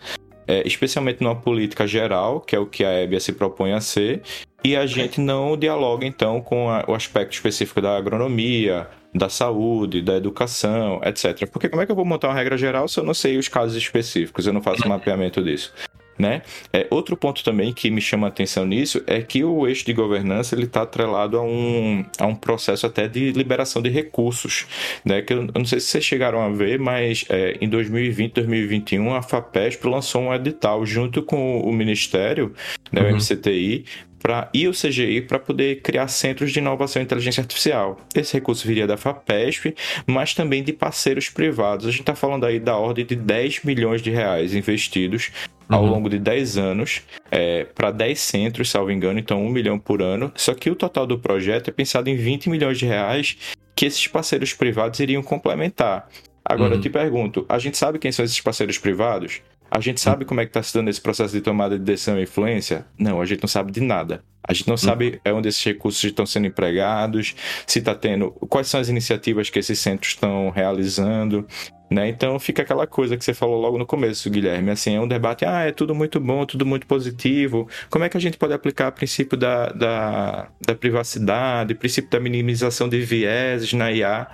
Speaker 4: é, especialmente numa política geral, que é o que a EBIA se propõe a ser, e a gente não dialoga então com a, o aspecto específico da agronomia, da saúde, da educação, etc. Porque como é que eu vou montar uma regra geral se eu não sei os casos específicos, eu não faço mapeamento disso? Né? É, outro ponto também que me chama a atenção nisso é que o eixo de governança ele está atrelado a um, a um processo até de liberação de recursos, né? que eu, eu não sei se vocês chegaram a ver, mas é, em 2020, 2021 a FAPESP lançou um edital junto com o Ministério, né, uhum. o MCTI, para e o CGI para poder criar centros de inovação e inteligência artificial. Esse recurso viria da FAPESP, mas também de parceiros privados. A gente está falando aí da ordem de 10 milhões de reais investidos ao uhum. longo de 10 anos é, para 10 centros, salvo engano, então 1 milhão por ano. Só que o total do projeto é pensado em 20 milhões de reais que esses parceiros privados iriam complementar. Agora uhum. eu te pergunto, a gente sabe quem são esses parceiros privados? A gente sabe como é que está se dando esse processo de tomada de decisão e influência? Não, a gente não sabe de nada. A gente não sabe é onde esses recursos estão sendo empregados, se está tendo, quais são as iniciativas que esses centros estão realizando, né? Então fica aquela coisa que você falou logo no começo, Guilherme, assim, é um debate, ah, é tudo muito bom, tudo muito positivo, como é que a gente pode aplicar o princípio da, da, da privacidade, o princípio da minimização de vieses na IA,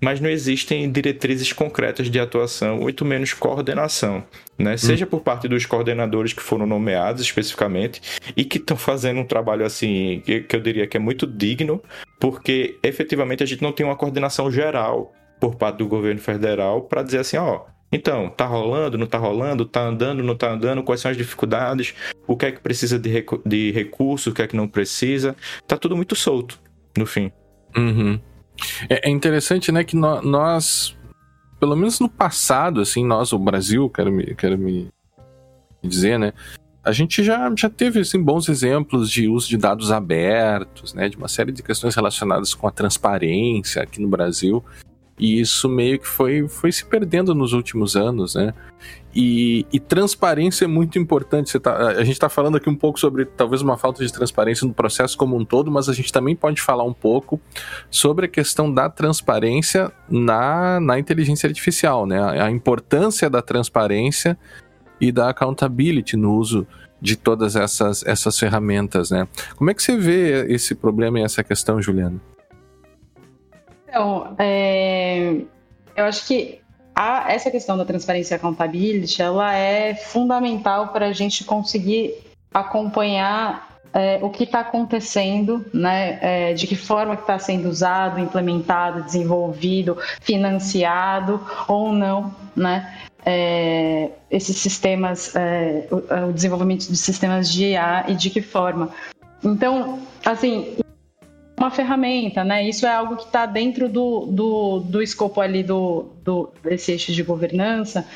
Speaker 4: mas não existem diretrizes concretas de atuação, muito menos coordenação, né? Hum. Seja por parte dos coordenadores que foram nomeados especificamente e que estão fazendo um trabalho assim, que, que eu diria que é muito digno, porque efetivamente a gente não tem uma coordenação geral por parte do governo federal para dizer assim, ó, então, tá rolando, não tá rolando, tá andando, não tá andando, quais são as dificuldades, o que é que precisa de, recu de recurso, o que é que não precisa. Tá tudo muito solto, no fim.
Speaker 1: Uhum. É, é interessante, né, que no, nós, pelo menos no passado, assim, nós, o Brasil, quero me, quero me dizer, né, a gente já, já teve assim, bons exemplos de uso de dados abertos, né, de uma série de questões relacionadas com a transparência aqui no Brasil. E isso meio que foi, foi se perdendo nos últimos anos, né? E, e transparência é muito importante. Tá, a gente está falando aqui um pouco sobre talvez uma falta de transparência no processo como um todo, mas a gente também pode falar um pouco sobre a questão da transparência na, na inteligência artificial, né? A importância da transparência e da accountability no uso de todas essas, essas ferramentas, né? Como é que você vê esse problema e essa questão, Juliana?
Speaker 3: Então, é, eu acho que a, essa questão da transparência e accountability, ela é fundamental para a gente conseguir acompanhar é, o que está acontecendo, né, é, de que forma que está sendo usado, implementado, desenvolvido, financiado ou não, né, é, esses sistemas, é, o, o desenvolvimento de sistemas de IA e de que forma. Então, assim, uma ferramenta, né? Isso é algo que está dentro do, do, do escopo ali do, do, desse eixo de governança.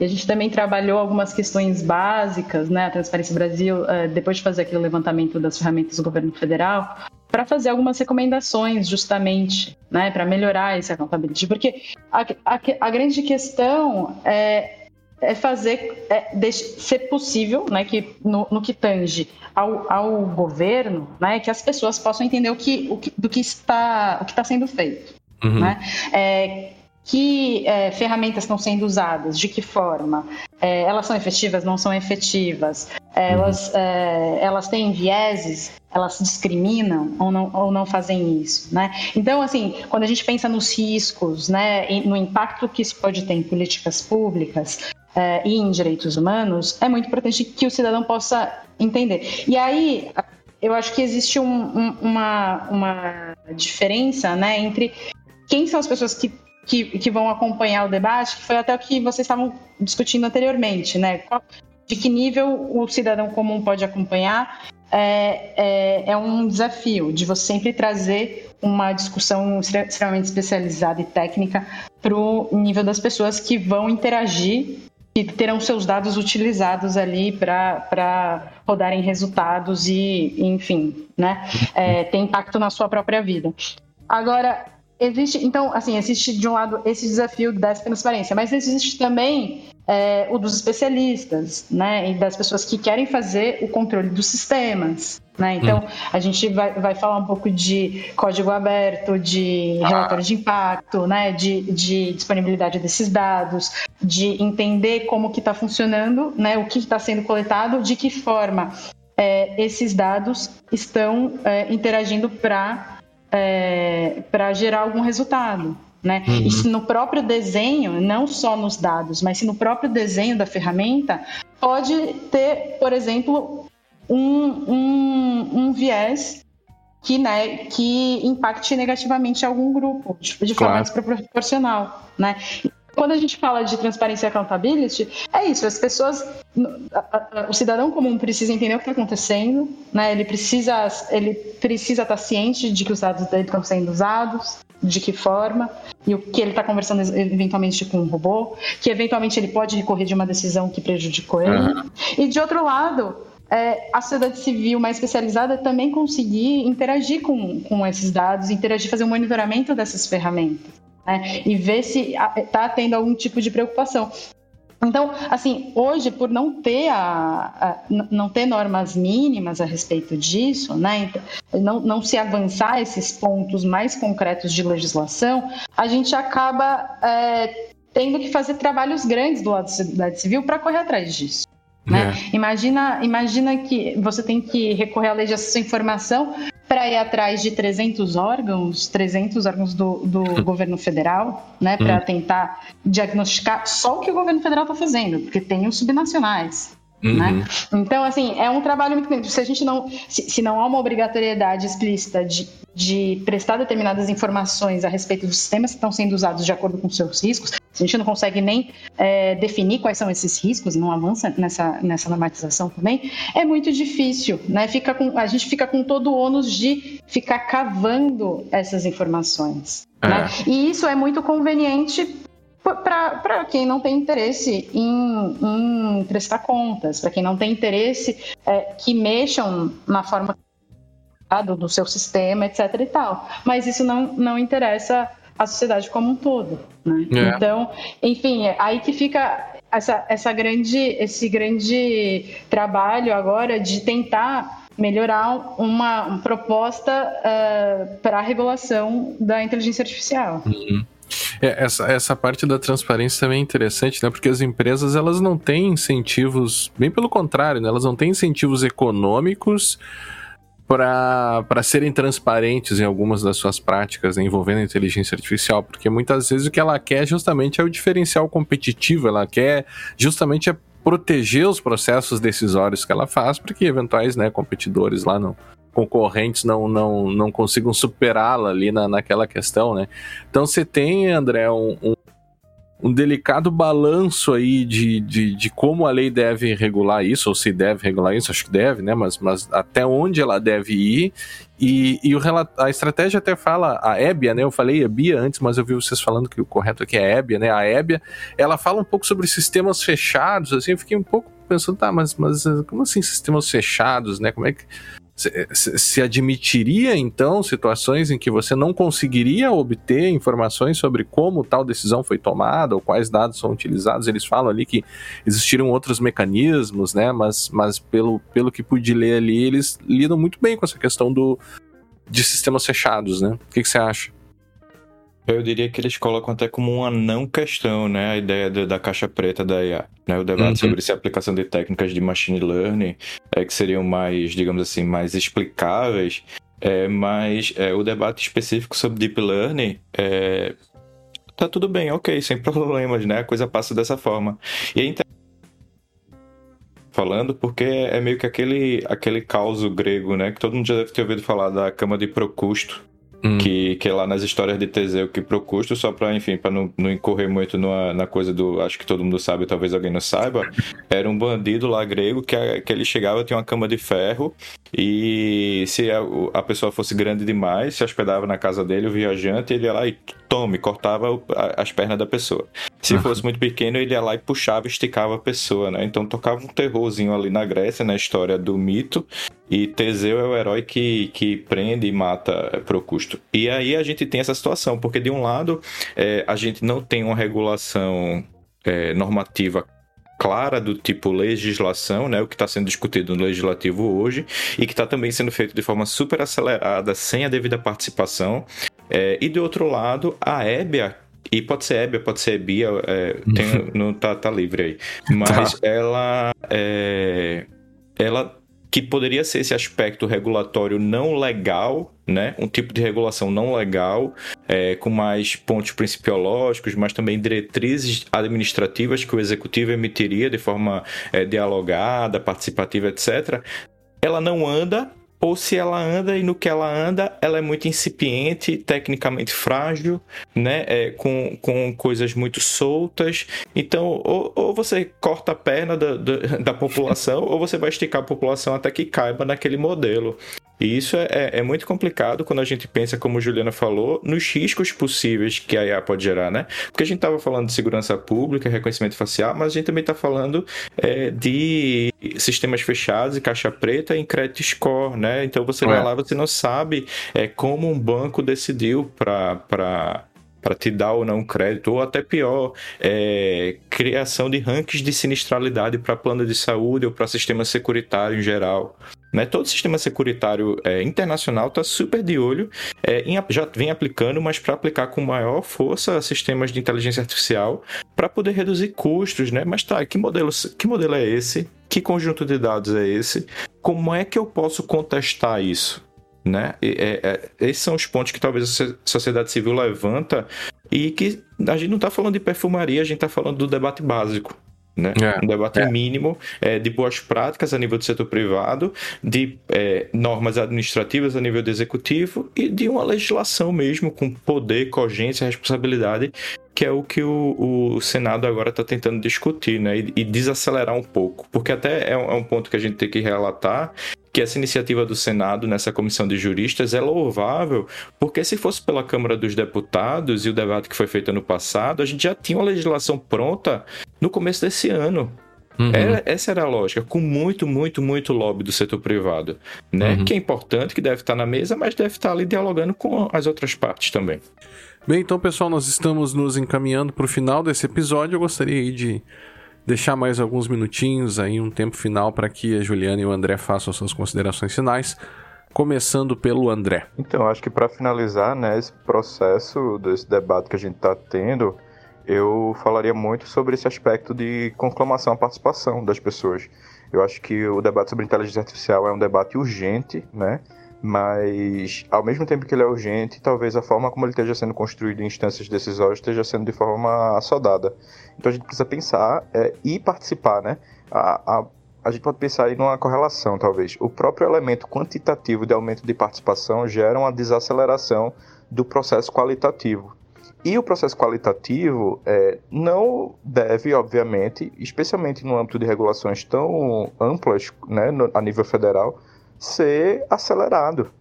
Speaker 3: E a gente também trabalhou algumas questões básicas, né? A Transparência Brasil, eh, depois de fazer aquele levantamento das ferramentas do governo federal, para fazer algumas recomendações, justamente, né? Para melhorar esse accountability. Porque a, a, a grande questão é é fazer é, ser possível, né, que no, no que tange ao, ao, governo, né, que as pessoas possam entender o que, o que do que está o que está sendo feito, uhum. né? É, que é, ferramentas estão sendo usadas, de que forma, é, elas são efetivas, não são efetivas, elas, uhum. é, elas têm vieses, elas discriminam ou não, ou não fazem isso, né? Então, assim, quando a gente pensa nos riscos, né, no impacto que isso pode ter em políticas públicas, é, e em direitos humanos, é muito importante que o cidadão possa entender. E aí, eu acho que existe um, um, uma, uma diferença né, entre quem são as pessoas que, que, que, vão acompanhar o debate, que foi até o que vocês estavam discutindo anteriormente, né? De que nível o cidadão comum pode acompanhar é, é, é, um desafio de você sempre trazer uma discussão extremamente especializada e técnica para o nível das pessoas que vão interagir que terão seus dados utilizados ali para rodarem resultados e, enfim, né, é, ter impacto na sua própria vida. Agora, existe, então, assim, existe de um lado esse desafio dessa transparência, mas existe também é, o dos especialistas, né, e das pessoas que querem fazer o controle dos sistemas. Né? Então, hum. a gente vai, vai falar um pouco de código aberto, de relatório de impacto, né? de, de disponibilidade desses dados, de entender como que está funcionando, né? o que está sendo coletado, de que forma é, esses dados estão é, interagindo para é, gerar algum resultado. Né? Uhum. E se no próprio desenho, não só nos dados, mas se no próprio desenho da ferramenta, pode ter, por exemplo, um, um, um viés que, né, que impacte negativamente algum grupo, de, de forma claro. desproporcional, né? Quando a gente fala de transparência e accountability, é isso, as pessoas, o cidadão comum precisa entender o que está acontecendo, né? ele precisa ele precisa estar tá ciente de que os dados dele estão sendo usados, de que forma, e o que ele está conversando eventualmente com um robô, que eventualmente ele pode recorrer de uma decisão que prejudicou ele. Uhum. E de outro lado, é, a sociedade civil mais especializada também conseguir interagir com, com esses dados, interagir, fazer um monitoramento dessas ferramentas. Né? E ver se está tendo algum tipo de preocupação. Então, assim, hoje, por não ter, a, a, não ter normas mínimas a respeito disso, né, então, não, não se avançar esses pontos mais concretos de legislação, a gente acaba é, tendo que fazer trabalhos grandes do lado da sociedade civil para correr atrás disso. Né? É. Imagina, imagina que você tem que recorrer à lei de acesso à informação para ir atrás de 300 órgãos, 300 órgãos do, do governo federal, né, para hum. tentar diagnosticar só o que o governo federal está fazendo, porque tem os subnacionais. Uhum. Né? Então, assim, é um trabalho muito grande. Se a gente não, se, se não há uma obrigatoriedade explícita de, de prestar determinadas informações a respeito dos sistemas que estão sendo usados de acordo com seus riscos, se a gente não consegue nem é, definir quais são esses riscos, não avança nessa, nessa normatização também, é muito difícil, né? Fica com, a gente fica com todo o ônus de ficar cavando essas informações. É. Né? E isso é muito conveniente para quem não tem interesse em, em prestar contas, para quem não tem interesse é, que mexam na forma do, do seu sistema, etc. e tal. Mas isso não, não interessa a sociedade como um todo. Né? É. Então, enfim, é aí que fica essa, essa grande, esse grande trabalho agora de tentar melhorar uma, uma proposta uh, para a regulação da inteligência artificial.
Speaker 1: Uhum. É, essa, essa parte da transparência também é interessante, né? Porque as empresas elas não têm incentivos, bem pelo contrário, né? elas não têm incentivos econômicos para serem transparentes em algumas das suas práticas né, envolvendo a inteligência artificial, porque muitas vezes o que ela quer justamente é o diferencial competitivo, ela quer justamente é proteger os processos decisórios que ela faz para que eventuais né, competidores lá não concorrentes não, não, não consigam superá-la ali na, naquela questão, né? Então você tem, André, um, um um delicado balanço aí de, de, de, como a lei deve regular isso, ou se deve regular isso, acho que deve, né? Mas, mas até onde ela deve ir. E, e o, a estratégia até fala, a EBIA, né? Eu falei EBIA antes, mas eu vi vocês falando que o correto aqui é EBIA, né? A EBIA, ela fala um pouco sobre sistemas fechados, assim, eu fiquei um pouco pensando, tá, mas, mas como assim sistemas fechados, né? Como é que se, se admitiria então situações em que você não conseguiria obter informações sobre como tal decisão foi tomada ou quais dados são utilizados? Eles falam ali que existiram outros mecanismos, né? Mas, mas pelo, pelo que pude ler ali, eles lidam muito bem com essa questão do, de sistemas fechados, né? O que, que você acha?
Speaker 4: Eu diria que eles colocam até como uma não questão, né? A ideia do, da caixa preta da IA. Né? O debate uhum. sobre se a aplicação de técnicas de machine learning é, que seriam mais, digamos assim, mais explicáveis. É, mas é, o debate específico sobre deep learning é, tá tudo bem, ok, sem problemas, né? A coisa passa dessa forma. E é falando porque é meio que aquele, aquele caos grego, né? Que todo mundo já deve ter ouvido falar da cama de Procusto Hum. Que, que é lá nas histórias de Teseu que Procusto, só para enfim, para não, não incorrer muito numa, na coisa do. Acho que todo mundo sabe, talvez alguém não saiba. Era um bandido lá grego que, que ele chegava, tinha uma cama de ferro, e se a, a pessoa fosse grande demais, se hospedava na casa dele, o viajante, ele ia lá e tome, cortava as pernas da pessoa. Se fosse muito pequeno, ele ia lá e puxava, esticava a pessoa, né? Então tocava um terrorzinho ali na Grécia, na história do mito, e Teseu é o herói que, que prende e mata Procusto. E aí a gente tem essa situação, porque de um lado é, a gente não tem uma regulação é, normativa clara do tipo legislação, né, o que está sendo discutido no legislativo hoje, e que está também sendo feito de forma super acelerada, sem a devida participação. É, e de outro lado, a EBIA, e pode ser EBIA, pode ser EBIA, é, tem, não tá, tá livre aí, mas tá. ela é, ela que poderia ser esse aspecto regulatório não legal, né? Um tipo de regulação não legal, é, com mais pontos principiológicos, mas também diretrizes administrativas que o executivo emitiria de forma é, dialogada, participativa, etc., ela não anda ou se ela anda e no que ela anda, ela é muito incipiente, tecnicamente frágil, né? É, com, com coisas muito soltas. Então, ou, ou você corta a perna da, da, da população, ou você vai esticar a população até que caiba naquele modelo. E isso é, é, é, muito complicado quando a gente pensa, como Juliana falou, nos riscos possíveis que a IA pode gerar, né? Porque a gente estava falando de segurança pública, reconhecimento facial, mas a gente também está falando é, de sistemas fechados e caixa preta em credit score, né? Então você vai é. lá, você não sabe é, como um banco decidiu para para te dar ou não crédito, ou até pior, é, criação de rankings de sinistralidade para plano de saúde ou para sistema securitário em geral. Né? Todo sistema securitário é, internacional está super de olho, é, em, já vem aplicando, mas para aplicar com maior força sistemas de inteligência artificial para poder reduzir custos. Né? Mas tá, que modelo, que modelo é esse? Que conjunto de dados é esse? Como é que eu posso contestar isso? Né? E, é, é, esses são os pontos que talvez a sociedade civil levanta e que a gente não está falando de perfumaria, a gente está falando do debate básico. Né? É, um debate é. mínimo é, de boas práticas a nível do setor privado, de é, normas administrativas a nível do executivo e de uma legislação mesmo com poder, cogência, responsabilidade, que é o que o, o Senado agora está tentando discutir né? E, e, desacelerar um pouco, porque até é um, é um ponto que a gente tem que relatar que essa iniciativa do Senado nessa comissão de juristas é louvável, porque se fosse pela Câmara dos Deputados e o debate que foi feito ano passado, a gente já tinha uma legislação pronta no começo desse ano. Uhum. Era, essa era a lógica, com muito, muito, muito lobby do setor privado, né? Uhum. Que é importante, que deve estar na mesa, mas deve estar ali dialogando com as outras partes também.
Speaker 1: Bem, então, pessoal, nós estamos nos encaminhando para o final desse episódio. Eu gostaria de deixar mais alguns minutinhos aí, um tempo final para que a Juliana e o André façam suas considerações finais, começando pelo André.
Speaker 6: Então, acho que para finalizar, né, esse processo desse debate que a gente está tendo, eu falaria muito sobre esse aspecto de conclamação à participação das pessoas. Eu acho que o debate sobre inteligência artificial é um debate urgente, né? Mas ao mesmo tempo que ele é urgente, talvez a forma como ele esteja sendo construído em instâncias decisórias esteja sendo de forma assodada. Então a gente precisa pensar é, e participar, né? A, a, a gente pode pensar aí numa correlação, talvez. O próprio elemento quantitativo de aumento de participação gera uma desaceleração do processo qualitativo. E o processo qualitativo é, não deve, obviamente, especialmente no âmbito de regulações tão amplas né, no, a nível federal, ser acelerado.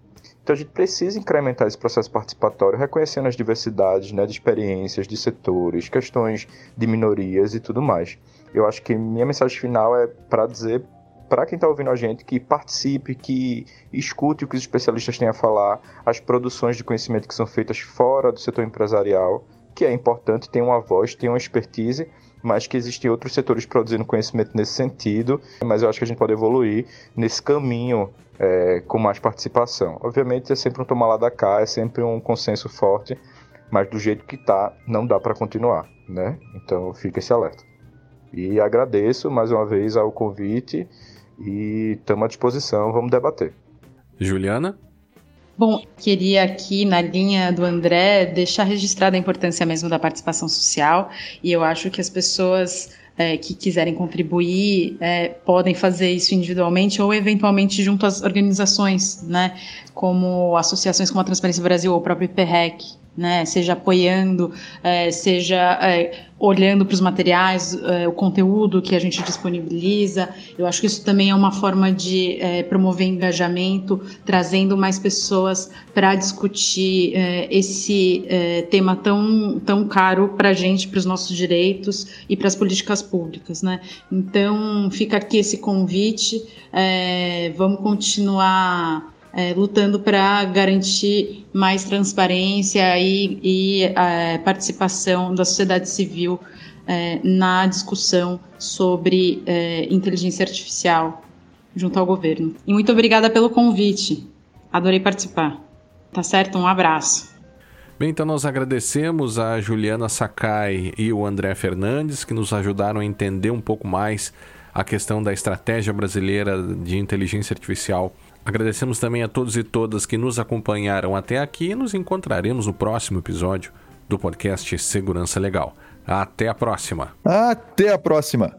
Speaker 6: Então a gente precisa incrementar esse processo participatório, reconhecendo as diversidades né, de experiências, de setores, questões de minorias e tudo mais. Eu acho que minha mensagem final é para dizer para quem está ouvindo a gente que participe, que escute o que os especialistas têm a falar, as produções de conhecimento que são feitas fora do setor empresarial, que é importante, tem uma voz, tem uma expertise, mas que existem outros setores produzindo conhecimento nesse sentido, mas eu acho que a gente pode evoluir nesse caminho é, com mais participação. Obviamente é sempre um tomar lá da cá, é sempre um consenso forte, mas do jeito que está, não dá para continuar, né? Então fica esse alerta. E agradeço mais uma vez ao convite e estamos à disposição, vamos debater.
Speaker 1: Juliana?
Speaker 3: Bom, queria aqui na linha do André deixar registrada a importância mesmo da participação social. E eu acho que as pessoas é, que quiserem contribuir é, podem fazer isso individualmente ou eventualmente junto às organizações, né, como associações como a Transparência Brasil ou o próprio IPREC, né, seja apoiando, é, seja é, olhando para os materiais, é, o conteúdo que a gente disponibiliza. Eu acho que isso também é uma forma de é, promover engajamento, trazendo mais pessoas para discutir é, esse é, tema tão, tão caro para a gente, para os nossos direitos e para as políticas públicas. Né? Então, fica aqui esse convite. vamos continuar é, lutando para garantir mais transparência e, e é, participação da sociedade civil é, na discussão sobre é, inteligência artificial junto ao governo. E muito obrigada pelo convite. Adorei participar. Tá certo? Um abraço.
Speaker 1: Bem, então nós agradecemos a Juliana Sakai e o André Fernandes que nos ajudaram a entender um pouco mais a questão da estratégia brasileira de inteligência artificial Agradecemos também a todos e todas que nos acompanharam até aqui e nos encontraremos no próximo episódio do podcast Segurança Legal. Até a próxima.
Speaker 5: Até a próxima.